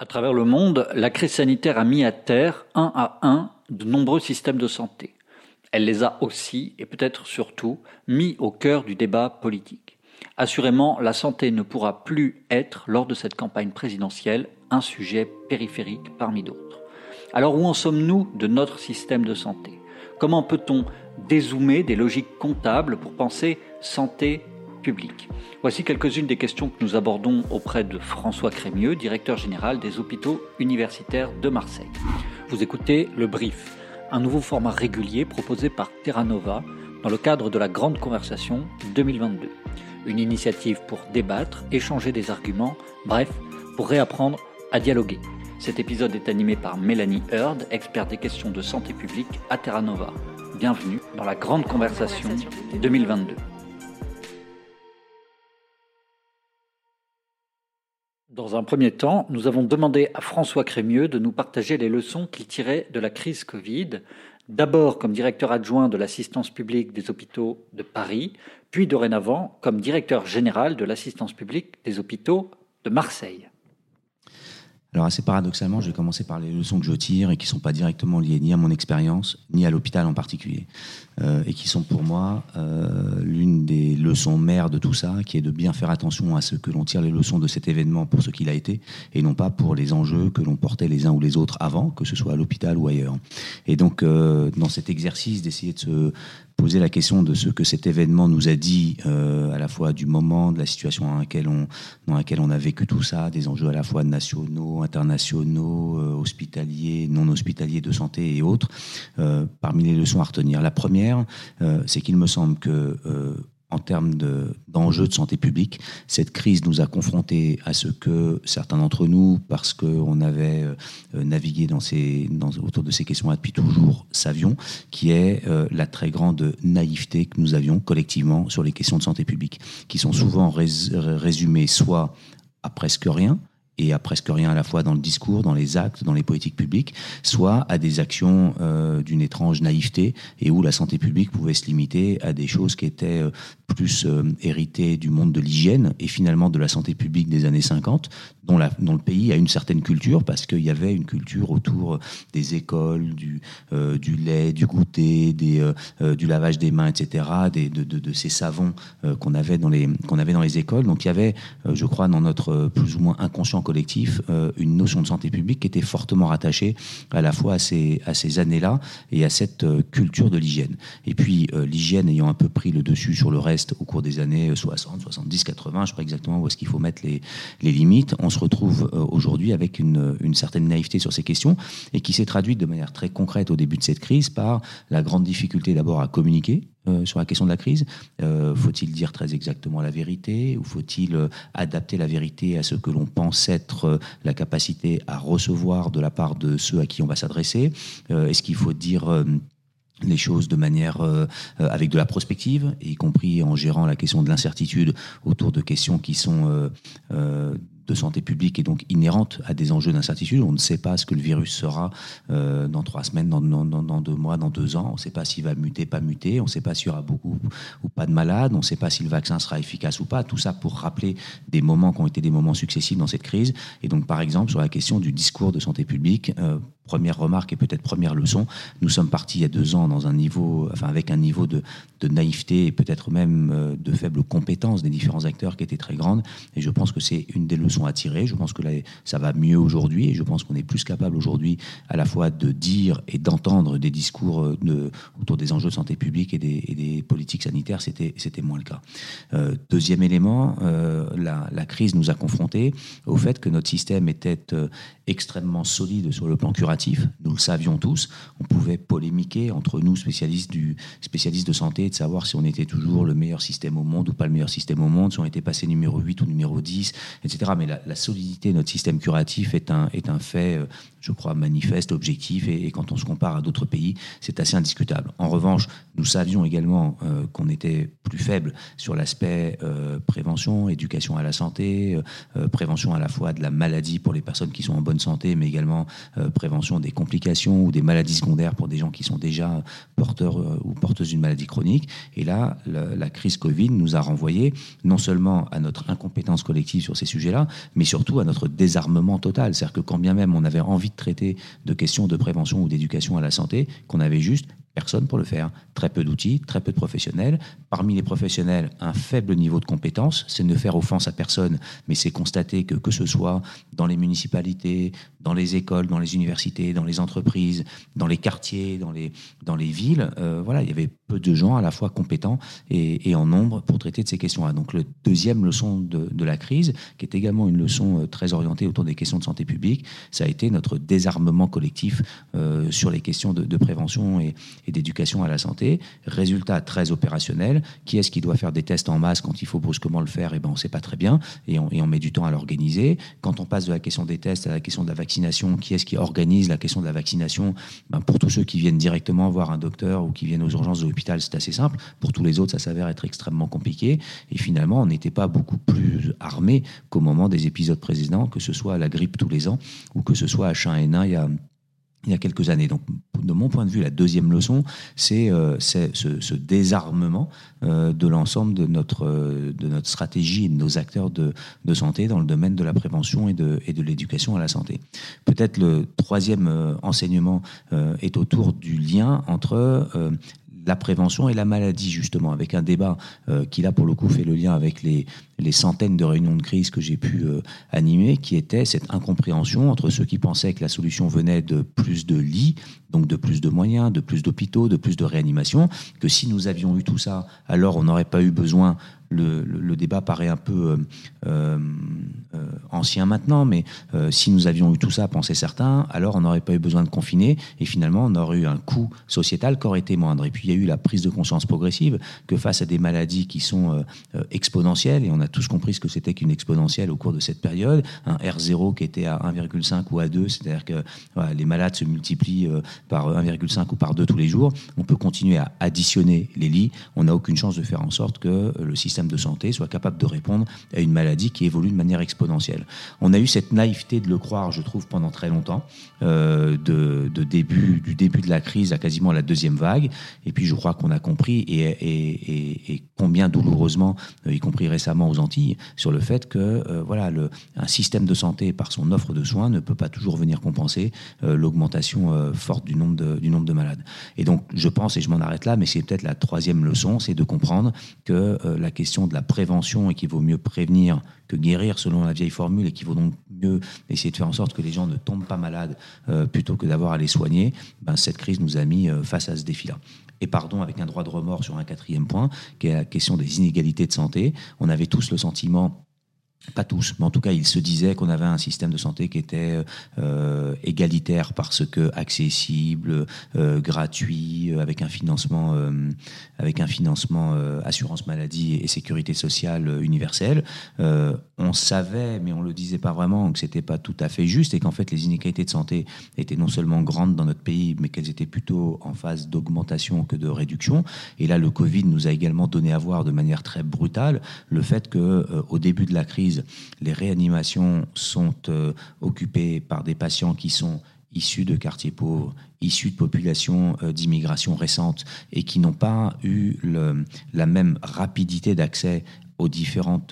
À travers le monde, la crise sanitaire a mis à terre, un à un, de nombreux systèmes de santé. Elle les a aussi, et peut-être surtout, mis au cœur du débat politique. Assurément, la santé ne pourra plus être, lors de cette campagne présidentielle, un sujet périphérique parmi d'autres. Alors où en sommes-nous de notre système de santé? Comment peut-on dézoomer des logiques comptables pour penser santé Voici quelques-unes des questions que nous abordons auprès de François Crémieux, directeur général des hôpitaux universitaires de Marseille. Vous écoutez le Brief, un nouveau format régulier proposé par Terra Nova dans le cadre de la Grande Conversation 2022. Une initiative pour débattre, échanger des arguments, bref, pour réapprendre à dialoguer. Cet épisode est animé par Mélanie Heard, experte des questions de santé publique à Terra Nova. Bienvenue dans la Grande Conversation 2022. Dans un premier temps, nous avons demandé à François Crémieux de nous partager les leçons qu'il tirait de la crise Covid, d'abord comme directeur adjoint de l'assistance publique des hôpitaux de Paris, puis dorénavant comme directeur général de l'assistance publique des hôpitaux de Marseille. Alors assez paradoxalement, je vais commencer par les leçons que je tire et qui ne sont pas directement liées ni à mon expérience, ni à l'hôpital en particulier, euh, et qui sont pour moi euh, l'une des leçons mères de tout ça, qui est de bien faire attention à ce que l'on tire les leçons de cet événement pour ce qu'il a été, et non pas pour les enjeux que l'on portait les uns ou les autres avant, que ce soit à l'hôpital ou ailleurs. Et donc, euh, dans cet exercice d'essayer de se poser la question de ce que cet événement nous a dit euh, à la fois du moment, de la situation dans laquelle, on, dans laquelle on a vécu tout ça, des enjeux à la fois nationaux, internationaux, euh, hospitaliers, non hospitaliers, de santé et autres, euh, parmi les leçons à retenir. La première, c'est qu'il me semble que en termes d'enjeux de, santé publique. Cette crise nous a confrontés à ce que certains d'entre nous, parce qu'on avait euh, navigué autour de ces questions-là depuis toujours, savions, qui est euh, la très grande naïveté que nous avions collectivement sur les questions de santé publique, qui sont souvent résumées soit à presque rien, et à presque rien à la fois dans le discours, dans les actes, dans les politiques publiques, soit à des actions euh, d'une étrange naïveté et où la santé publique pouvait se limiter à des choses qui étaient euh, plus euh, héritées du monde de l'hygiène et finalement de la santé publique des années 50, dont, la, dont le pays a une certaine culture parce qu'il y avait une culture autour des écoles, du, du lait, du goûter, des, du lavage des mains, etc., des, de, de, de, ces savons qu'on avait, dans qu'on avait dans les écoles. Donc il y avait, je crois, dans notre plus ou moins inconscient collectif euh, une notion de santé publique qui était fortement rattachée à la fois à ces, à ces années-là et à cette euh, culture de l'hygiène. Et puis euh, l'hygiène ayant un peu pris le dessus sur le reste au cours des années 60, 70, 80, je ne sais pas exactement où est-ce qu'il faut mettre les, les, limites, on se retrouve aujourd'hui avec une, une certaine naïveté sur ces questions et qui s'est traduite de manière très concrète au début de cette crise par la grande difficulté d'abord à communiquer euh, sur la question de la crise. Euh, Faut-il dire très exactement la vérité ou faut-il euh, adapter la vérité à ce que l'on pense être la capacité à recevoir de la part de ceux à qui on va s'adresser? Est-ce qu'il faut dire les choses de manière avec de la prospective, y compris en gérant la question de l'incertitude autour de questions qui sont de santé publique est donc inhérente à des enjeux d'incertitude. On ne sait pas ce que le virus sera euh, dans trois semaines, dans, deux mois, dans deux ans. On ne sait pas s'il va muter, pas muter. On ne sait pas s'il y aura beaucoup ou pas de malades. On ne sait pas si le vaccin sera efficace ou pas. Tout ça pour rappeler des moments qui ont été des moments successifs dans cette crise. Et donc, par exemple, sur la question du discours de santé publique, euh, première remarque et peut-être première leçon, nous sommes partis il y a deux ans dans un niveau, enfin avec un niveau de, naïveté et peut-être même euh, de faible compétence des différents acteurs qui était très grande. Et je pense que c'est une des leçons à tirer. Je pense que ça va mieux aujourd'hui et je pense qu'on est plus capable aujourd'hui à la fois de dire et d'entendre des discours euh, autour des enjeux de santé publique et des, politiques sanitaires. C'était, c'était moins le cas. Euh, deuxième élément, la, crise nous a confrontés au fait que notre système était extrêmement solide sur le plan curatif. Nous le savions tous. On pouvait polémiquer entre nous, spécialistes, du, spécialistes de santé, de savoir si on était toujours le meilleur système au monde ou pas le meilleur système au monde, si on était passé numéro 8 ou numéro 10, etc. Mais la, la solidité de notre système curatif est un, est un fait, euh, je crois, manifeste, objectif, et, quand on se compare à d'autres pays, c'est assez indiscutable. En revanche, nous savions également euh, qu'on était plus faible sur l'aspect euh, prévention, éducation à la santé, prévention à la fois de la maladie pour les personnes qui sont en bonne santé, mais également prévention des complications ou des maladies secondaires pour des gens qui sont déjà porteurs ou porteuses d'une maladie chronique. Et là, la, la crise Covid nous a renvoyé non seulement à notre incompétence collective sur ces sujets-là, mais surtout à notre désarmement total. C'est-à-dire que quand bien même on avait envie de traiter de questions de prévention ou d'éducation à la santé, qu'on avait juste personne pour le faire. Très peu d'outils, très peu de professionnels. Parmi les professionnels, un faible niveau de compétence. C'est ne faire offense à personne, mais c'est constater que que ce soit dans les municipalités, dans les écoles, dans les universités, dans les entreprises, dans les quartiers, dans les, villes, euh, voilà, il y avait peu de gens à la fois compétents et, en nombre pour traiter de ces questions-là. Donc, le deuxième leçon de, la crise, qui est également une leçon euh, très orientée autour des questions de santé publique, ça a été notre désarmement collectif euh, sur les questions de, prévention et, d'éducation à la santé. Résultat très opérationnel. Qui est-ce qui doit faire des tests en masse quand il faut brusquement le faire? Eh ben, on ne sait pas très bien et on, et met du temps à l'organiser. Quand on passe de la question des tests à la question de la vaccination, qui est-ce qui organise la question de la vaccination? Ben, Pour tous ceux qui viennent directement voir un docteur ou qui viennent aux urgences de l'hôpital, c'est assez simple. Pour tous les autres, ça s'avère être extrêmement compliqué. Et finalement, on n'était pas beaucoup plus armé qu'au moment des épisodes précédents, que ce soit la grippe tous les ans ou que ce soit H1N1 il y a il y a quelques années. Donc, de mon point de vue, la deuxième leçon, c'est euh, ce, désarmement euh, de l'ensemble de notre, euh, de notre stratégie et de nos acteurs de, de, santé dans le domaine de la prévention et de, et de l'éducation à la santé. Peut-être le troisième enseignement est autour du lien entre la prévention et la maladie, justement, avec un débat qui, là, pour le coup, fait le lien avec les, les centaines de réunions de crise que j'ai pu euh, animer, qui était cette incompréhension entre ceux qui pensaient que la solution venait de plus de lits, donc de plus de moyens, de plus d'hôpitaux, de plus de réanimation, que si nous avions eu tout ça, alors on n'aurait pas eu besoin le, débat paraît un peu euh, euh, ancien maintenant, mais si nous avions eu tout ça, pensaient certains, alors on n'aurait pas eu besoin de confiner, et finalement on aurait eu un coût sociétal qui aurait été moindre. Et puis il y a eu la prise de conscience progressive que face à des maladies qui sont exponentielles, et on a tous compris ce que c'était qu'une exponentielle au cours de cette période. Un R0 qui était à 1,5 ou à 2, c'est-à-dire que les malades se multiplient euh, par 1,5 ou par 2 tous les jours. On peut continuer à additionner les lits. On n'a aucune chance de faire en sorte que euh, le système de santé soit capable de répondre à une maladie qui évolue de manière exponentielle. On a eu cette naïveté de le croire, je trouve, pendant très longtemps, euh, de, début, du début de la crise à quasiment la deuxième vague. Et puis je crois qu'on a compris, et, et combien douloureusement, y compris récemment aux Sur le fait que euh, voilà, un système de santé, par son offre de soins, ne peut pas toujours venir compenser euh, l'augmentation euh, forte du nombre, de, malades. Et donc, je pense, et je m'en arrête là, mais c'est peut-être la troisième leçon, c'est de comprendre que la question de la prévention et qu'il vaut mieux prévenir que guérir selon la vieille formule et qu'il vaut donc mieux essayer de faire en sorte que les gens ne tombent pas malades plutôt que d'avoir à les soigner, ben, cette crise nous a mis face à ce défi-là et pardon avec un droit de remords sur un quatrième point, qui est la question des inégalités de santé. On avait tous le sentiment pas tous, mais en tout cas, il se disait qu'on avait un système de santé qui était euh, égalitaire parce que accessible, euh, gratuit, euh, avec un financement, avec un financement assurance maladie et sécurité sociale universelle. on savait, mais on le disait pas vraiment, que c'était pas tout à fait juste et qu'en fait les inégalités de santé étaient non seulement grandes dans notre pays, mais qu'elles étaient plutôt en phase d'augmentation que de réduction. Et là, le Covid nous a également donné à voir de manière très brutale le fait que au début de la crise les réanimations sont euh, occupées par des patients qui sont issus de quartiers pauvres, issus de populations euh, d'immigration récente et qui n'ont pas eu la même rapidité d'accès aux,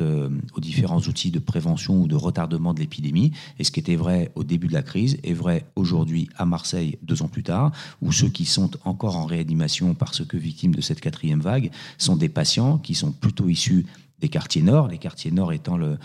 euh, aux différents outils de prévention ou de retardement de l'épidémie. Et ce qui était vrai au début de la crise est vrai aujourd'hui à Marseille, deux ans plus tard, où ceux qui sont encore en réanimation parce que victimes de cette quatrième vague sont des patients qui sont plutôt issus des quartiers nord, les quartiers nord étant le,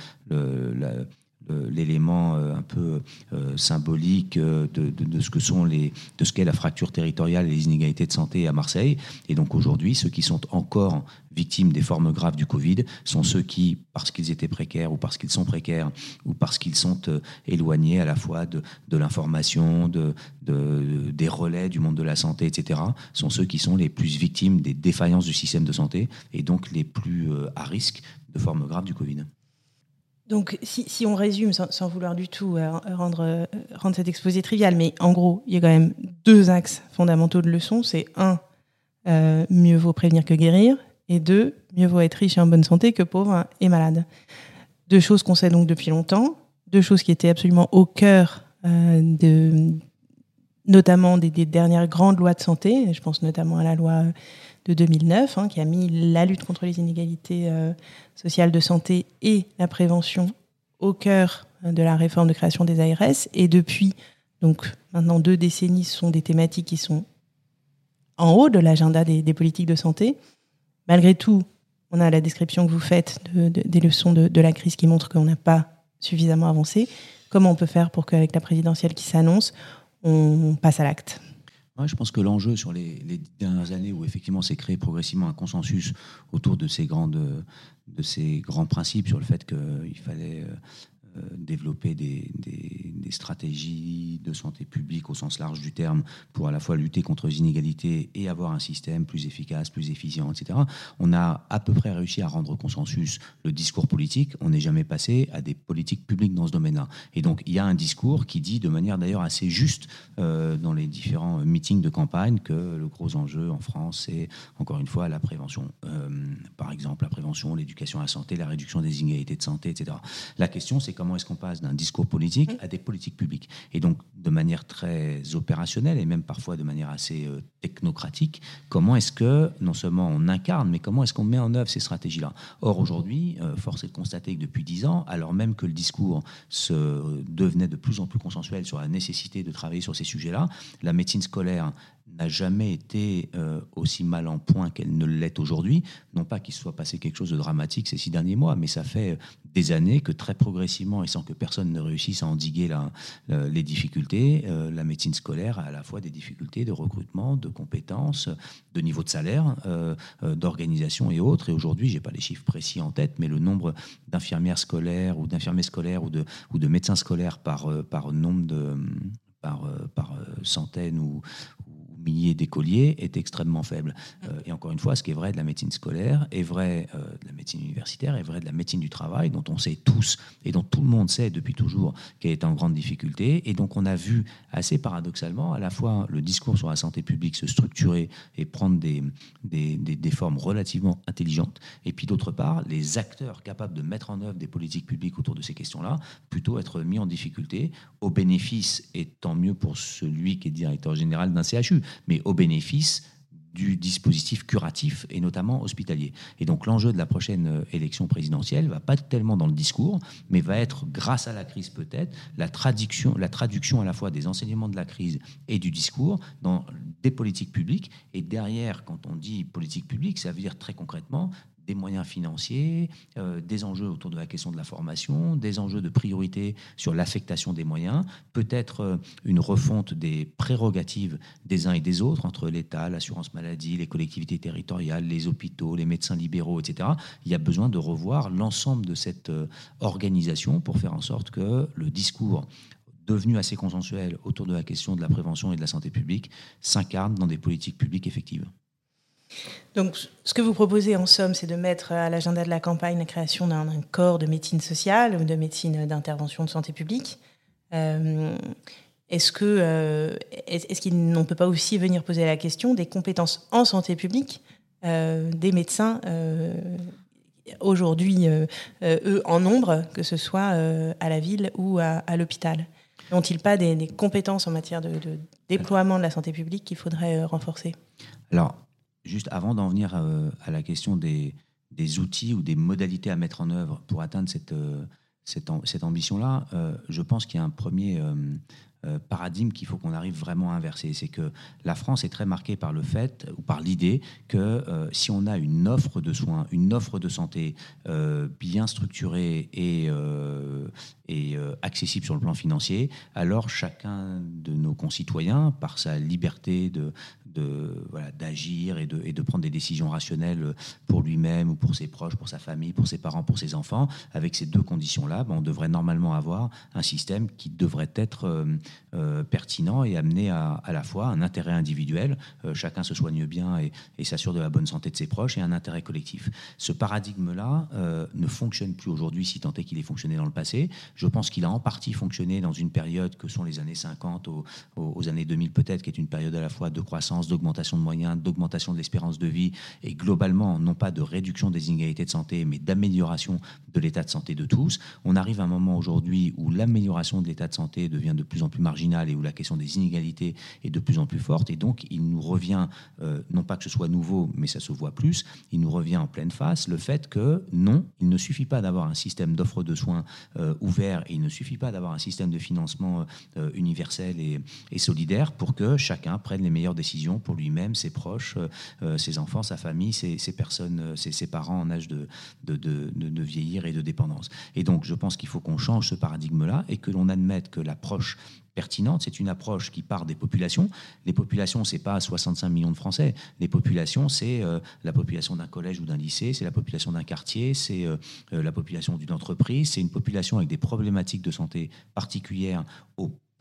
l'élément euh, un peu euh, symbolique euh, de, ce que sont les qu'est la fracture territoriale et les inégalités de santé à Marseille et donc aujourd'hui ceux qui sont encore victimes des formes graves du Covid sont ceux qui parce qu'ils étaient précaires ou parce qu'ils sont précaires ou parce qu'ils sont éloignés à la fois de, l'information de, des relais du monde de la santé etc sont ceux qui sont les plus victimes des défaillances du système de santé et donc les plus à risque de formes graves du Covid. Donc, si, on résume, sans, vouloir du tout euh, rendre, euh, rendre cet exposé trivial, mais en gros, il y a quand même deux axes fondamentaux de leçons. C'est un, euh, mieux vaut prévenir que guérir, et deux, mieux vaut être riche et en bonne santé que pauvre et malade. Deux choses qu'on sait donc depuis longtemps, deux choses qui étaient absolument au cœur de, notamment des, dernières grandes lois de santé. Je pense notamment à la loi de 2009, hein, qui a mis la lutte contre les inégalités euh, sociales de santé et la prévention au cœur de la réforme de création des ARS. Et depuis, donc maintenant deux décennies, ce sont des thématiques qui sont en haut de l'agenda des, politiques de santé. Malgré tout, on a la description que vous faites des leçons de, la crise qui montrent qu'on n'a pas suffisamment avancé. Comment on peut faire pour qu'avec la présidentielle qui s'annonce, on passe à l'acte? Je pense que l'enjeu sur les, dernières années où effectivement s'est créé progressivement un consensus autour de ces, grandes, de ces grands principes sur le fait qu'il fallait euh, développer des, stratégies de santé publique au sens large du terme pour à la fois lutter contre les inégalités et avoir un système plus efficace, plus efficient, etc. On a à peu près réussi à rendre consensus le discours politique. On n'est jamais passé à des politiques publiques dans ce domaine-là. Et donc il y a un discours qui dit de manière d'ailleurs assez juste euh, dans les différents meetings de campagne que le gros enjeu en France, c'est encore une fois la prévention. Euh, par exemple, la prévention, l'éducation à la santé, la réduction des inégalités de santé, etc. La question, c'est comment est-ce qu'on passe d'un discours politique à des politiques publiques. Et donc, de manière très opérationnelle et même parfois de manière assez euh, technocratique, comment est-ce que non seulement on incarne, mais comment est-ce qu'on met en œuvre ces stratégies-là? Or, aujourd'hui, euh, force est de constater que depuis dix ans, alors même que le discours se devenait de plus en plus consensuel sur la nécessité de travailler sur ces sujets-là, la médecine scolaire jamais été euh, aussi mal en point qu'elle ne l'est aujourd'hui. Non pas qu'il soit passé quelque chose de dramatique ces six derniers mois, mais ça fait des années que très progressivement, et sans que personne ne réussisse à endiguer les difficultés, euh, la médecine scolaire a à la fois des difficultés de recrutement, de compétences, de niveau de salaire, euh, d'organisation et autres. Et aujourd'hui, j'ai pas les chiffres précis en tête, mais le nombre d'infirmières scolaires ou d'infirmiers scolaires ou de, ou de médecins scolaires par, par nombre de par, par centaines ou, milliers d'écoliers est extrêmement faible. Euh, et encore une fois, ce qui est vrai de la médecine scolaire est vrai euh, de la médecine universitaire, est vrai de la médecine du travail, dont on sait tous et dont tout le monde sait depuis toujours qu'elle est en grande difficulté. Et donc on a vu assez paradoxalement à la fois le discours sur la santé publique se structurer et prendre des, des, des, formes relativement intelligentes, et puis d'autre part, les acteurs capables de mettre en œuvre des politiques publiques autour de ces questions-là, plutôt être mis en difficulté, au bénéfice, et tant mieux pour celui qui est directeur général d'un CHU, mais au bénéfice du dispositif curatif et notamment hospitalier. Et donc l'enjeu de la prochaine euh, élection présidentielle va pas tellement dans le discours, mais va être, grâce à la crise peut-être, la traduction, la traduction à la fois des enseignements de la crise et du discours dans des politiques publiques. Et derrière, quand on dit politique publique, ça veut dire très concrètement des moyens financiers, euh, des enjeux autour de la question de la formation, des enjeux de priorité sur l'affectation des moyens, peut-être euh, une refonte des prérogatives des uns et des autres entre l'État, l'assurance maladie, les collectivités territoriales, les hôpitaux, les médecins libéraux, etc. Il y a besoin de revoir l'ensemble de cette euh, organisation pour faire en sorte que le discours devenu assez consensuel autour de la question de la prévention et de la santé publique s'incarne dans des politiques publiques effectives. Donc, ce que vous proposez en somme, c'est de mettre à l'agenda de la campagne la création d'un corps de médecine sociale ou de médecine d'intervention de santé publique. Euh, est-ce que euh, est-ce qu'on ne peut pas aussi venir poser la question des compétences en santé publique euh, des médecins aujourd'hui, eux en nombre, que ce soit à la ville ou à, l'hôpital? N'ont-ils pas des, compétences en matière de, de, déploiement de la santé publique qu'il faudrait renforcer? Alors, juste avant d'en venir euh, à, la question des, outils ou des modalités à mettre en œuvre pour atteindre cette, euh, ambition-là, euh, je pense qu'il y a un premier paradigme qu'il faut qu'on arrive vraiment à inverser. C'est que la France est très marquée par le fait ou par l'idée que si on a une offre de soins, une offre de santé bien structurée et, et accessible sur le plan financier, alors chacun de nos concitoyens, par sa liberté de, de voilà, d'agir et de, et de prendre des décisions rationnelles pour lui-même ou pour ses proches, pour sa famille, pour ses parents, pour ses enfants. Avec ces deux conditions-là, ben, on devrait normalement avoir un système qui devrait être euh, euh, pertinent et amener à, à la fois un intérêt individuel, euh, chacun se soigne bien et, s'assure de la bonne santé de ses proches, et un intérêt collectif. Ce paradigme-là ne fonctionne plus aujourd'hui, si tant est qu'il ait fonctionné dans le passé. Je pense qu'il a en partie fonctionné dans une période que sont les années 50 aux, aux années 2000 peut-être, qui est une période à la fois de croissance, d'augmentation de moyens, d'augmentation de l'espérance de vie et globalement non pas de réduction des inégalités de santé, mais d'amélioration de l'état de santé de tous. On arrive à un moment aujourd'hui où l'amélioration de l'état de santé devient de plus en plus marginale et où la question des inégalités est de plus en plus forte. Et donc, il nous revient, euh, non pas que ce soit nouveau, mais ça se voit plus, il nous revient en pleine face le fait que non, il ne suffit pas d'avoir un système d'offre de soins euh, ouvert et il ne suffit pas d'avoir un système de financement euh, universel et, solidaire pour que chacun prenne les meilleures décisions pour lui-même, ses proches, ses enfants, sa famille, ses, personnes, ses, parents en âge de, de, de vieillir et de dépendance. Et donc, je pense qu'il faut qu'on change ce paradigme-là et que l'on admette que l'approche pertinente. C'est une approche qui part des populations. Les populations, c'est pas 65 millions de Français. Les populations, c'est euh, la population d'un collège ou d'un lycée, c'est la population d'un quartier, c'est euh, euh, la population d'une entreprise, c'est une population avec des problématiques de santé particulières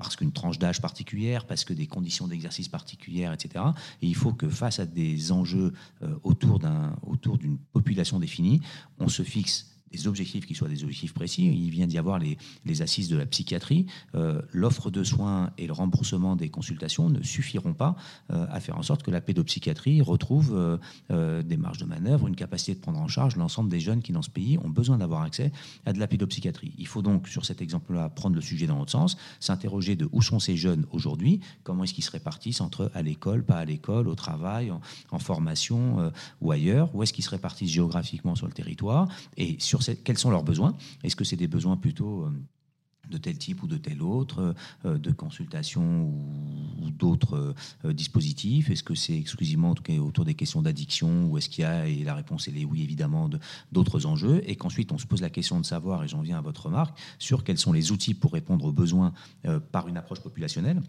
parce qu'une tranche d'âge particulière, parce que des conditions d'exercice particulières, etc. Et il faut que face à des enjeux autour d'une population définie, on se fixe des objectifs qui soient des objectifs précis. Il vient d'y avoir les, les, assises de la psychiatrie. Euh, l'offre de soins et le remboursement des consultations ne suffiront pas euh, à faire en sorte que la pédopsychiatrie retrouve euh, des marges de manœuvre, une capacité de prendre en charge l'ensemble des jeunes qui, dans ce pays, ont besoin d'avoir accès à de la pédopsychiatrie. Il faut donc, sur cet exemple-là, prendre le sujet dans l'autre sens, s'interroger de où sont ces jeunes aujourd'hui, comment est-ce qu'ils se répartissent entre à l'école, pas à l'école, au travail, en, en formation ou ailleurs, où est-ce qu'ils se répartissent géographiquement sur le territoire, et sur quels sont leurs besoins. Est-ce que c'est des besoins plutôt euh, de tel type ou de tel autre, euh, de consultation ou, d'autres euh, dispositifs? Est-ce que c'est exclusivement autour des questions d'addiction ou est-ce qu'il y a, et la réponse est oui évidemment, d'autres enjeux? Et qu'ensuite on se pose la question de savoir, et j'en viens à votre remarque, sur quels sont les outils pour répondre aux besoins par une approche populationnelle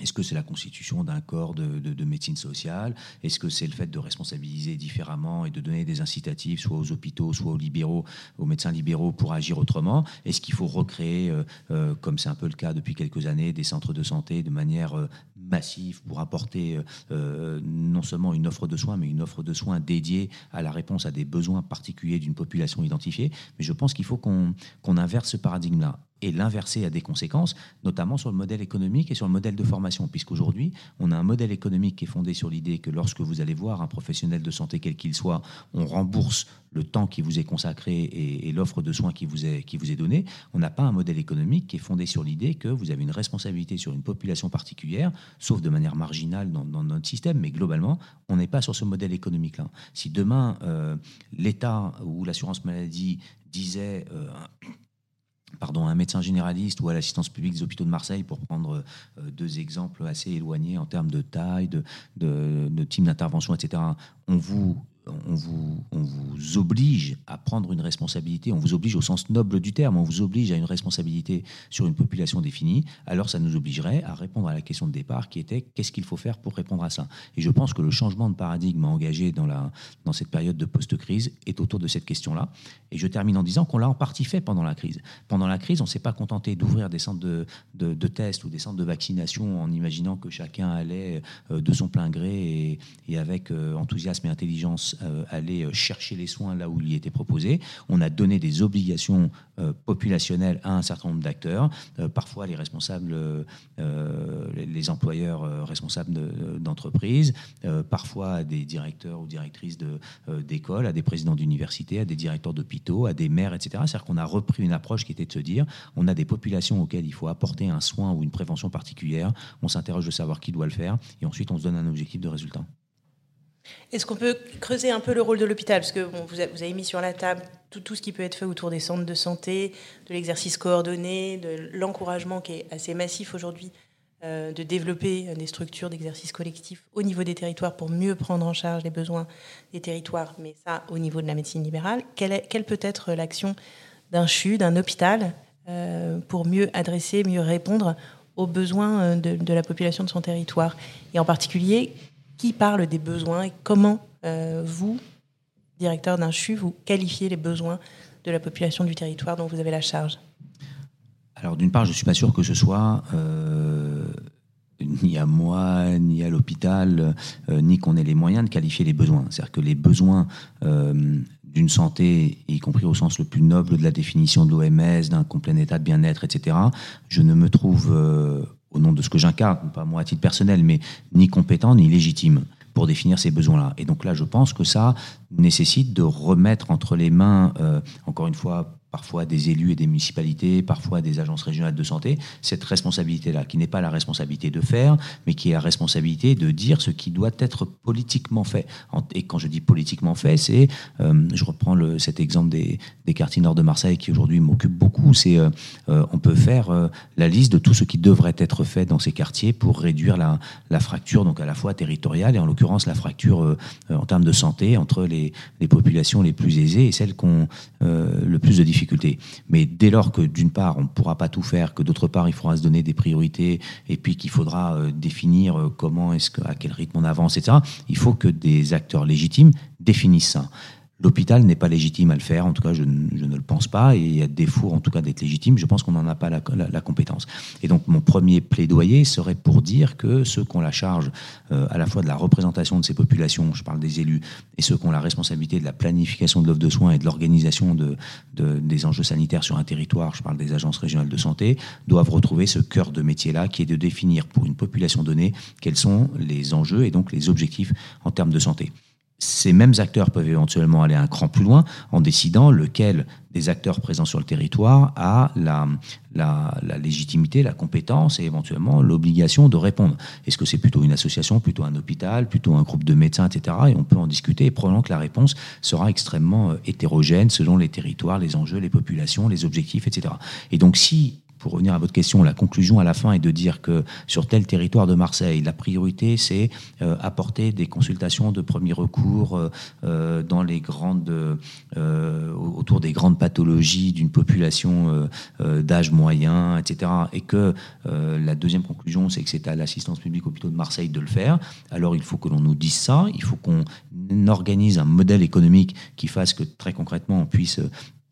est-ce que c'est la constitution d'un corps de, médecine sociale? Est-ce que c'est le fait de responsabiliser différemment et de donner des incitatifs, soit aux hôpitaux, soit aux libéraux, aux médecins libéraux pour agir autrement? Est-ce qu'il faut recréer, euh, euh, comme c'est un peu le cas depuis quelques années, des centres de santé de manière euh, massive pour apporter non seulement une offre de soins, mais une offre de soins dédiée à la réponse à des besoins particuliers d'une population identifiée? Mais je pense qu'il faut qu'on inverse ce paradigme-là et l'inverser a des conséquences, notamment sur le modèle économique et sur le modèle de formation, puisqu'aujourd'hui, on a un modèle économique qui est fondé sur l'idée que lorsque vous allez voir un professionnel de santé, quel qu'il soit, on rembourse le temps qui vous est consacré et, l'offre de soins qui vous est, qui vous est donnée. On n'a pas un modèle économique qui est fondé sur l'idée que vous avez une responsabilité sur une population particulière, sauf de manière marginale dans, notre système, mais globalement, on n'est pas sur ce modèle économique-là. Si demain, euh, l'État ou l'assurance maladie disait... Euh, pardon, un médecin généraliste ou à l'assistance publique des hôpitaux de Marseille, pour prendre euh, deux exemples assez éloignés en termes de taille, de, de, d'intervention, etc. On vous on vous, oblige à prendre une responsabilité, on vous oblige au sens noble du terme, on vous oblige à une responsabilité sur une population définie, alors ça nous obligerait à répondre à la question de départ qui était qu'est-ce qu'il faut faire pour répondre à ça? Et je pense que le changement de paradigme engagé dans, dans cette période de post-crise est autour de cette question-là. Et je termine en disant qu'on l'a en partie fait pendant la crise. Pendant la crise, on ne s'est pas contenté d'ouvrir des centres de, tests ou des centres de vaccination en imaginant que chacun allait euh, de son plein gré et, avec euh, enthousiasme et intelligence aller euh, chercher les soins là où il y était proposé. On a donné des obligations euh, populationnelles à un certain nombre d'acteurs, parfois les responsables, les employeurs responsables d'entreprises, parfois des directeurs ou directrices d'écoles, à des présidents d'universités, à des directeurs d'hôpitaux, à des maires, etc. C'est-à-dire qu'on a repris une approche qui était de se dire on a des populations auxquelles il faut apporter un soin ou une prévention particulière, on s'interroge de savoir qui doit le faire, et ensuite on se donne un objectif de résultat. Est-ce qu'on peut creuser un peu le rôle de l'hôpital? Parce que vous, avez mis sur la table tout, ce qui peut être fait autour des centres de santé, de l'exercice coordonné, de l'encouragement qui est assez massif aujourd'hui euh, de développer des structures d'exercice collectif au niveau des territoires pour mieux prendre en charge les besoins des territoires, mais ça au niveau de la médecine libérale. Quelle, peut être l'action d'un CHU, d'un hôpital, euh, pour mieux adresser, mieux répondre aux besoins euh, de la population de son territoire? Et en particulier, qui parle des besoins et comment euh, vous, directeur d'un CHU, vous qualifiez les besoins de la population du territoire dont vous avez la charge? Alors d'une part, je ne suis pas sûr que ce soit euh, ni à moi, ni à l'hôpital, euh, ni qu'on ait les moyens de qualifier les besoins. C'est-à-dire que les besoins d'une santé, y compris au sens le plus noble de la définition de l'OMS, d'un complet état de bien-être, etc., je ne me trouve, au nom de ce que j'incarne, pas moi à titre personnel, mais ni compétent ni légitime pour définir ces besoins-là. Et donc là, je pense que ça nécessite de remettre entre les mains, euh, encore une fois, parfois des élus et des municipalités, parfois des agences régionales de santé, cette responsabilité-là, qui n'est pas la responsabilité de faire, mais qui est la responsabilité de dire ce qui doit être politiquement fait. Et quand je dis politiquement fait, c'est, euh, je reprends cet exemple des, quartiers nord de Marseille qui aujourd'hui m'occupe beaucoup, c'est euh, euh, on peut faire la liste de tout ce qui devrait être fait dans ces quartiers pour réduire la, fracture, donc à la fois territoriale et en l'occurrence la fracture en termes de santé entre les, populations les plus aisées et celles qui ont le plus de difficultés mais dès lors que d'une part on ne pourra pas tout faire, que d'autre part il faudra se donner des priorités et puis qu'il faudra euh, définir euh, comment est-ce que, à quel rythme on avance, etc. Il faut que des acteurs légitimes définissent ça. L'hôpital n'est pas légitime à le faire, en tout cas je, ne le pense pas, et il y a défaut en tout cas d'être légitime, je pense qu'on n'en a pas la, compétence. Et donc mon premier plaidoyer serait pour dire que ceux qui ont la charge euh, à la fois de la représentation de ces populations, je parle des élus, et ceux qui ont la responsabilité de la planification de l'offre de soins et de l'organisation de, des enjeux sanitaires sur un territoire, je parle des agences régionales de santé, doivent retrouver ce cœur de métier-là qui est de définir pour une population donnée quels sont les enjeux et donc les objectifs en termes de santé ces mêmes acteurs peuvent éventuellement aller un cran plus loin en décidant lequel des acteurs présents sur le territoire a la, la, légitimité, la compétence et éventuellement l'obligation de répondre. Est-ce que c'est plutôt une association, plutôt un hôpital, plutôt un groupe de médecins, etc. Et on peut en discuter, et probablement que la réponse sera extrêmement euh, hétérogène selon les territoires, les enjeux, les populations, les objectifs, etc. Et donc si pour revenir à votre question, la conclusion à la fin est de dire que sur tel territoire de Marseille, la priorité, c'est euh, apporter des consultations de premier recours euh, euh, dans les grandes, autour des grandes pathologies d'une population d'âge moyen, etc. Et que la deuxième conclusion, c'est que c'est à l'assistance publique hôpitaux de Marseille de le faire. Alors il faut que l'on nous dise ça, il faut qu'on organise un modèle économique qui fasse que très concrètement on puisse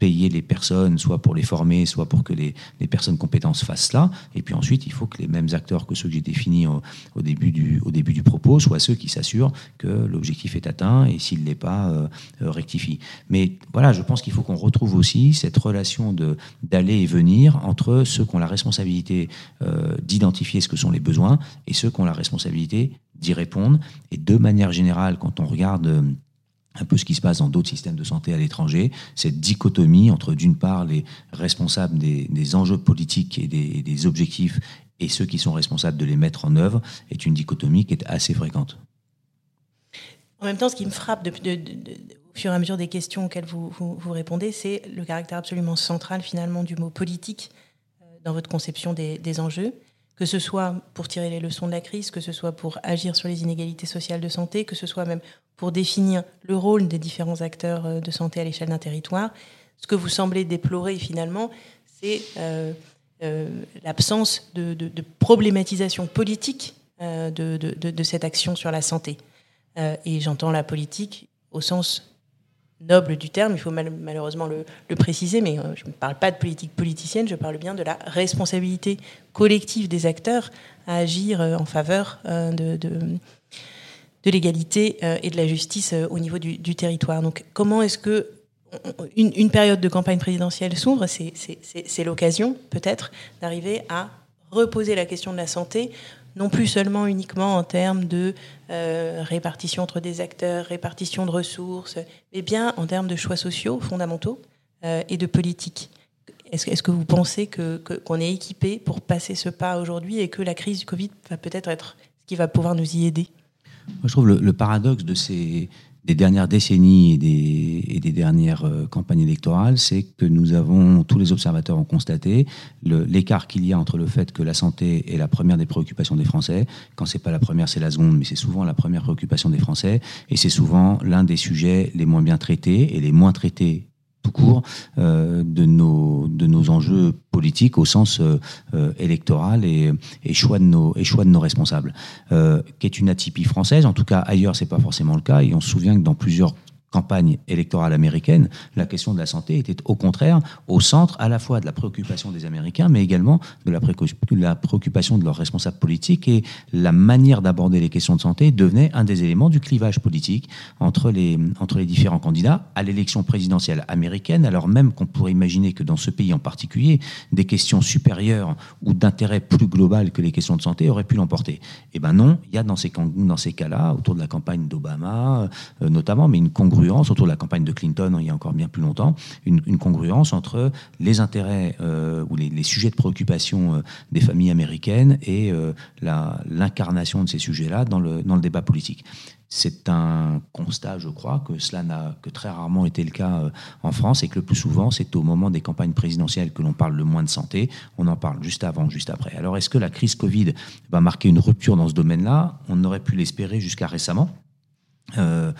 payer les personnes, soit pour les former, soit pour que les, les, personnes compétences fassent cela. Et puis ensuite, il faut que les mêmes acteurs que ceux que j'ai définis au, début du, au début du propos soient ceux qui s'assurent que l'objectif est atteint et s'il ne l'est pas, euh, euh, rectifie. Mais voilà, je pense qu'il faut qu'on retrouve aussi cette relation d'aller et venir entre ceux qui ont la responsabilité euh, d'identifier ce que sont les besoins et ceux qui ont la responsabilité d'y répondre. Et de manière générale, quand on regarde un peu ce qui se passe dans d'autres systèmes de santé à l'étranger, cette dichotomie entre d'une part les responsables des, enjeux politiques et des, objectifs et ceux qui sont responsables de les mettre en œuvre est une dichotomie qui est assez fréquente. En même temps, ce qui me frappe au fur et à mesure des questions auxquelles vous, répondez, c'est le caractère absolument central finalement du mot politique euh, dans votre conception des enjeux que ce soit pour tirer les leçons de la crise, que ce soit pour agir sur les inégalités sociales de santé, que ce soit même pour définir le rôle des différents acteurs euh, de santé à l'échelle d'un territoire. Ce que vous semblez déplorer finalement, c'est euh, euh, l'absence de, problématisation politique de, cette action sur la santé. et j'entends la politique au sens noble du terme, il faut malheureusement le, préciser, mais je ne parle pas de politique politicienne, je parle bien de la responsabilité collective des acteurs à agir en faveur de, de, l'égalité et de la justice au niveau du, territoire. Donc comment est-ce que une, période de campagne présidentielle s'ouvre C'est l'occasion peut-être d'arriver à reposer la question de la santé non plus seulement uniquement en termes de euh, répartition entre des acteurs, répartition de ressources, mais bien en termes de choix sociaux fondamentaux euh, et de politique. Est-ce que vous pensez qu'on est équipé pour passer ce pas aujourd'hui et que la crise du Covid va peut-être être ce qui va pouvoir nous y aider? Je trouve le, le paradoxe de ces, des dernières décennies et des, et des dernières euh, campagnes électorales, c'est que nous avons, tous les observateurs ont constaté l'écart qu'il y a entre le fait que la santé est la première des préoccupations des Français. Quand c'est pas la première, c'est la seconde, mais c'est souvent la première préoccupation des Français. Et c'est souvent l'un des sujets les moins bien traités et les moins traités tout court euh, de nos de nos enjeux politiques au sens euh, euh, électoral et, et, choix de nos et choix de nos responsables, qui est une atypie française. En tout cas, ailleurs, c'est pas forcément le cas. Et on se souvient que dans plusieurs campagne électorale américaine, la question de la santé était au contraire au centre à la fois de la préoccupation des Américains, mais également de la, préoccupation de leurs responsables politiques et la manière d'aborder les questions de santé devenait un des éléments du clivage politique entre les, entre les différents candidats à l'élection présidentielle américaine, alors même qu'on pourrait imaginer que dans ce pays en particulier, des questions supérieures ou d'intérêt plus global que les questions de santé auraient pu l'emporter. Eh bien non, il y a dans ces, dans ces cas-là, autour de la campagne d'Obama euh, notamment, mais une congruence autour de la campagne de Clinton il y a encore bien plus longtemps, une, congruence entre les intérêts euh, ou les, sujets de préoccupation euh, des familles américaines et euh, l'incarnation de ces sujets-là dans le débat politique. C'est un constat, je crois, que cela n'a que très rarement été le cas en France et que le plus souvent, c'est au moment des campagnes présidentielles que l'on parle le moins de santé. On en parle juste avant, juste après. Alors, est-ce que la crise Covid va marquer une rupture dans ce domaine-là? On aurait pu l'espérer jusqu'à récemment. Euh,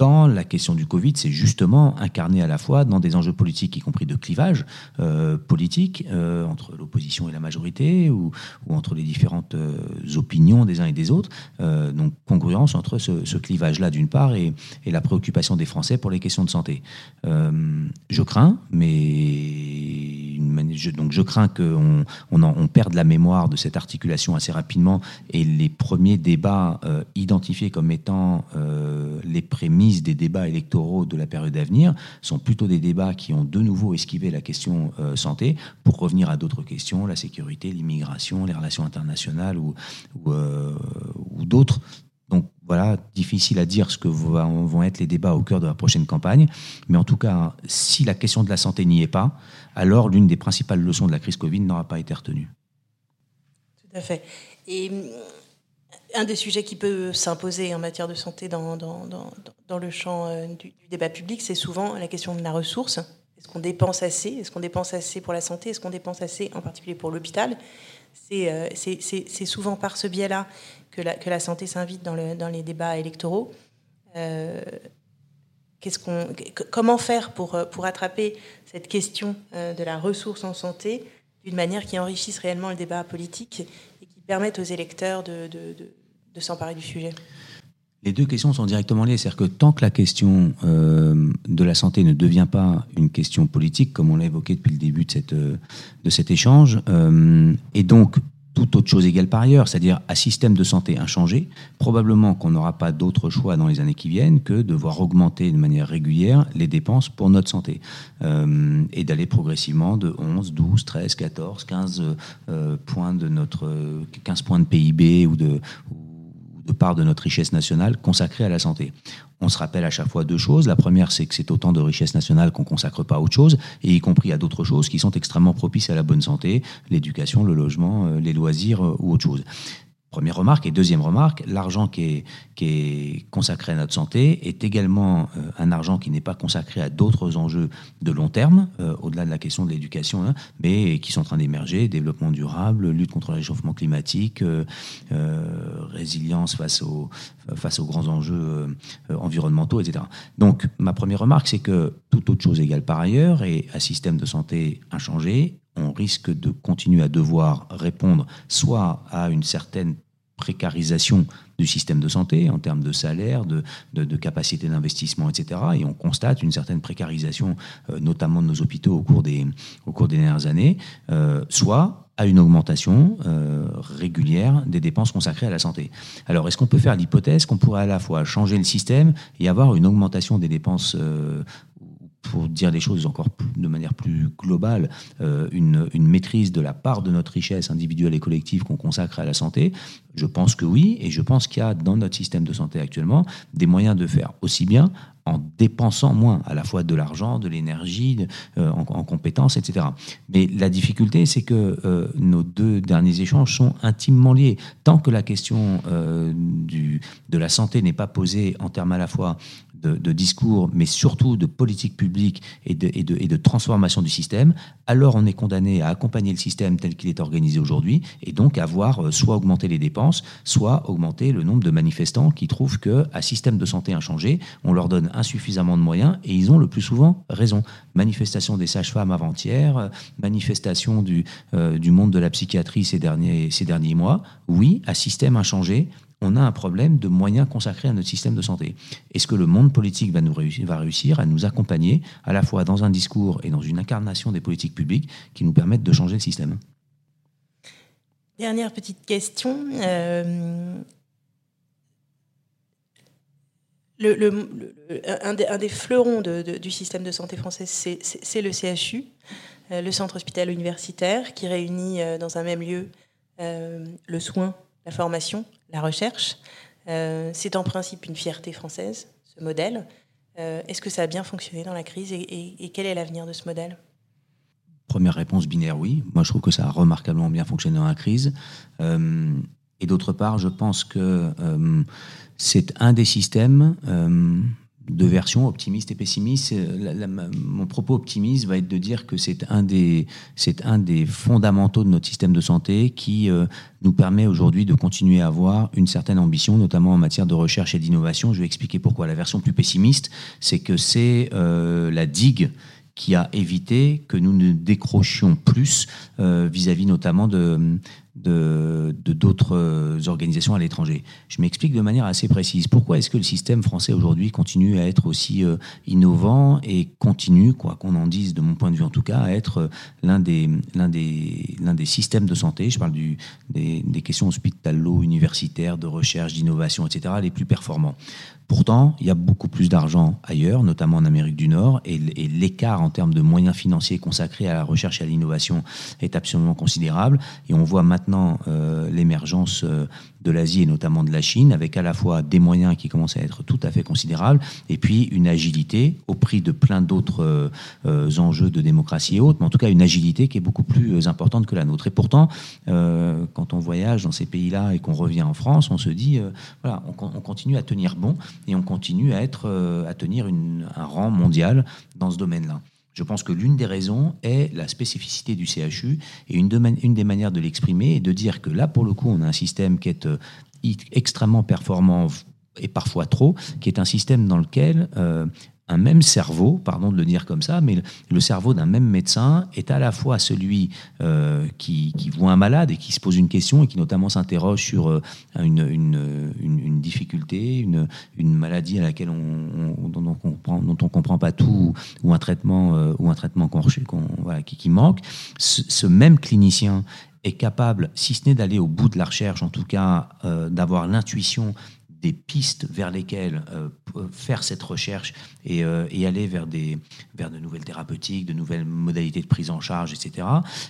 la question du Covid s'est justement incarnée à la fois dans des enjeux politiques, y compris de clivage euh, politique euh, entre l'opposition et la majorité, ou, entre les différentes euh, opinions des uns et des autres. donc congruence entre ce, clivage-là d'une part et, la préoccupation des Français pour les questions de santé. je crains, mais donc je crains qu'on on, on perde la mémoire de cette articulation assez rapidement et les premiers débats identifiés comme étant les prémices des débats électoraux de la période à venir sont plutôt des débats qui ont de nouveau esquivé la question euh, santé pour revenir à d'autres questions, la sécurité, l'immigration, les relations internationales ou, euh, d'autres. Voilà, difficile à dire ce que vont être les débats au cœur de la prochaine campagne. Mais en tout cas, si la question de la santé n'y est pas, alors l'une des principales leçons de la crise Covid n'aura pas été retenue. Tout à fait. Et un des sujets qui peut s'imposer en matière de santé dans, le champ euh, du, débat public, c'est souvent la question de la ressource. Est-ce qu'on dépense assez? Est-ce qu'on dépense assez pour la santé? Est-ce qu'on dépense assez en particulier pour l'hôpital? Euh, C'est souvent par ce biais-là que la, santé s'invite dans, le, dans les débats électoraux. Euh, comment faire pour, pour attraper cette question de la ressource en santé d'une manière qui enrichisse réellement le débat politique et qui permette aux électeurs de, de, de s'emparer du sujet? Les deux questions sont directement liées. C'est-à-dire que tant que la question euh, de la santé ne devient pas une question politique, comme on l'a évoqué depuis le début de, euh, cet échange, euh, et donc toute autre chose égale par ailleurs, c'est-à-dire à système de santé inchangé, probablement qu'on n'aura pas d'autre choix dans les années qui viennent que de voir augmenter de manière régulière les dépenses pour notre santé et d'aller progressivement de 11, 12, 13, 14, 15 points de notre 15 points de PIB ou de part de notre richesse nationale consacrée à la santé. On se rappelle à chaque fois deux choses. La première, c'est que c'est autant de richesse nationale qu'on consacre pas à autre chose, et y compris à d'autres choses qui sont extrêmement propices à la bonne santé, l'éducation, le logement, euh, les loisirs euh, ou autre chose. Première remarque. Et deuxième remarque, l'argent qui est, consacré à notre santé est également euh, un argent qui n'est pas consacré à d'autres enjeux de long terme, euh, au-delà de la question de l'éducation, hein, mais qui sont en train d'émerger, développement durable, lutte contre le réchauffement climatique, euh, résilience face aux, face aux grands enjeux environnementaux, etc. Donc ma première remarque, c'est que toute autre chose égale par ailleurs, et un système de santé inchangé, on risque de continuer à devoir répondre soit à une certaine précarisation du système de santé en termes de salaire, de, capacité d'investissement, etc. Et on constate une certaine précarisation, euh, notamment de nos hôpitaux au cours des, au cours des dernières années, euh, soit à une augmentation euh, régulière des dépenses consacrées à la santé. Alors, est-ce qu'on peut faire l'hypothèse qu'on pourrait à la fois changer le système et avoir une augmentation des dépenses pour dire les choses encore de manière plus globale, euh, une, maîtrise de la part de notre richesse individuelle et collective qu'on consacre à la santé Je pense que oui, et je pense qu'il y a dans notre système de santé actuellement des moyens de faire aussi bien en dépensant moins, à la fois de l'argent, de l'énergie, euh, en, compétences, etc. Mais la difficulté, c'est que euh, nos deux derniers échanges sont intimement liés. Tant que la question du, de la santé n'est pas posée en termes à la fois de, discours, mais surtout de politique publique et de, transformation du système, alors on est condamné à accompagner le système tel qu'il est organisé aujourd'hui, et donc à voir euh, soit augmenter les dépenses, soit augmenter le nombre de manifestants qui trouvent qu'à système de santé inchangé, on leur donne insuffisamment de moyens, et ils ont le plus souvent raison. Manifestation des sages-femmes avant-hier, euh, manifestation du, euh, du monde de la psychiatrie ces derniers, ces derniers mois, oui, à système inchangé, on a un problème de moyens consacrés à notre système de santé. Est-ce que le monde politique va, nous réussir, va réussir à nous accompagner à la fois dans un discours et dans une incarnation des politiques publiques qui nous permettent de changer le système? Dernière petite question. Euh, un, des, fleurons du système de santé français, c'est le CHU, euh, le centre hospitalier universitaire, qui réunit euh, dans un même lieu le soin, la formation, la recherche. c'est en principe une fierté française, ce modèle. Est-ce que ça a bien fonctionné dans la crise et quel est l'avenir de ce modèle? Première réponse binaire, oui. Moi, je trouve que ça a remarquablement bien fonctionné dans la crise. Euh, et d'autre part, je pense que euh, c'est un des systèmes euh, de version optimiste et pessimiste. mon propos optimiste va être de dire que c'est un des un des fondamentaux de notre système de santé qui nous permet aujourd'hui de continuer à avoir une certaine ambition, notamment en matière de recherche et d'innovation. Je vais expliquer pourquoi. La version plus pessimiste, c'est que c'est la digue qui a évité que nous ne décrochions plus euh, vis-à-vis notamment de d'autres organisations à l'étranger. Je m'explique de manière assez précise. Pourquoi est-ce que le système français aujourd'hui continue à être aussi euh, innovant et continue, quoi qu'on en dise de mon point de vue en tout cas, à être euh, l'un des, l'un des, l'un des systèmes de santé, je parle des, des questions hospitalo-universitaires, de recherche, d'innovation, etc., les plus performants. Pourtant, il y a beaucoup plus d'argent ailleurs, notamment en Amérique du Nord, et, l'écart en termes de moyens financiers consacrés à la recherche et à l'innovation est absolument considérable. Et on voit maintenant euh, l'émergence euh, de l'Asie et notamment de la Chine, avec à la fois des moyens qui commencent à être tout à fait considérables, et puis une agilité au prix de plein d'autres euh, enjeux de démocratie et autres, mais en tout cas une agilité qui est beaucoup plus importante que la nôtre. Et pourtant, quand on voyage dans ces pays-là et qu'on revient en France, on se dit, voilà, on, on, continue à tenir bon et on continue à tenir un rang mondial dans ce domaine-là. Je pense que l'une des raisons est la spécificité du CHU et une, des manières de l'exprimer est de dire que là, pour le coup, on a un système qui est euh, extrêmement performant et parfois trop, qui est un système dans lequel euh, un même cerveau, pardon de le dire comme ça, mais le cerveau d'un même médecin est à la fois celui euh, qui, voit un malade et qui se pose une question et qui notamment s'interroge sur euh, une, une, difficulté, une, une, maladie à laquelle on, dont, on comprend, dont on comprend pas tout ou un traitement euh, ou un traitement voilà, qui, qui, manque. Ce, même clinicien est capable, si ce n'est d'aller au bout de la recherche, en tout cas d'avoir l'intuition des pistes vers lesquelles euh, faire cette recherche et, euh, et, aller vers, des, vers de nouvelles thérapeutiques, de nouvelles modalités de prise en charge, etc.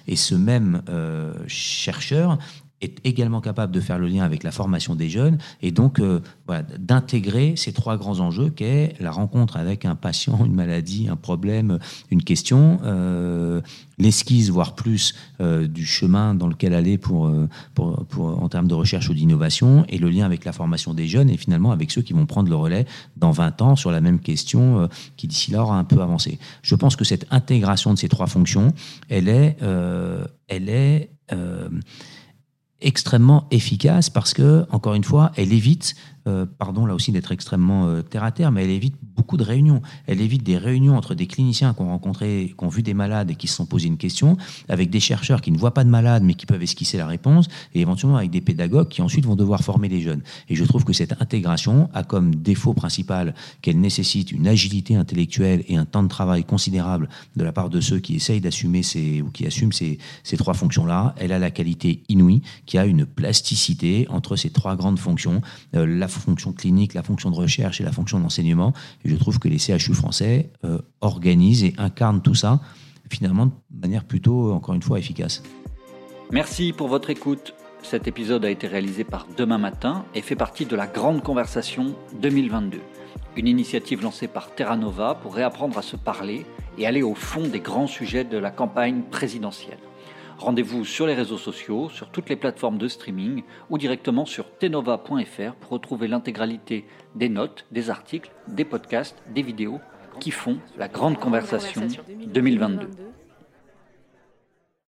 Et ce même euh, chercheur est également capable de faire le lien avec la formation des jeunes et donc euh, voilà, d'intégrer ces trois grands enjeux qu'est la rencontre avec un patient, une maladie, un problème, une question, euh, l'esquisse, voire plus, euh, du chemin dans lequel aller pour, pour, pour, en termes de recherche ou d'innovation et le lien avec la formation des jeunes et finalement avec ceux qui vont prendre le relais dans 20 ans sur la même question qui d'ici là aura un peu avancé. Je pense que cette intégration de ces trois fonctions, elle est, elle est extrêmement efficace parce que, encore une fois, elle évite euh, pardon là aussi d'être extrêmement euh, terre à terre, mais elle évite beaucoup de réunions. Elle évite des réunions entre des cliniciens qui ont rencontré, qui ont vu des malades et qui se sont posés une question, avec des chercheurs qui ne voient pas de malades mais qui peuvent esquisser la réponse, et éventuellement avec des pédagogues qui ensuite vont devoir former les jeunes. Et je trouve que cette intégration a comme défaut principal qu'elle nécessite une agilité intellectuelle et un temps de travail considérable de la part de ceux qui essayent d'assumer ces ou qui assument ces, ces trois fonctions-là. Elle a la qualité inouïe qui a une plasticité entre ces trois grandes fonctions. Euh, fonction clinique, la fonction de recherche et la fonction d'enseignement. Et je trouve que les CHU français euh, organisent et incarnent tout ça finalement de manière plutôt, encore une fois, efficace. Merci pour votre écoute. Cet épisode a été réalisé par Demain Matin et fait partie de la Grande Conversation 2022, une initiative lancée par Terra Nova pour réapprendre à se parler et aller au fond des grands sujets de la campagne présidentielle. Rendez-vous sur les réseaux sociaux, sur toutes les plateformes de streaming ou directement sur tenova.fr pour retrouver l'intégralité des notes, des articles, des podcasts, des vidéos qui font la grande conversation 2022.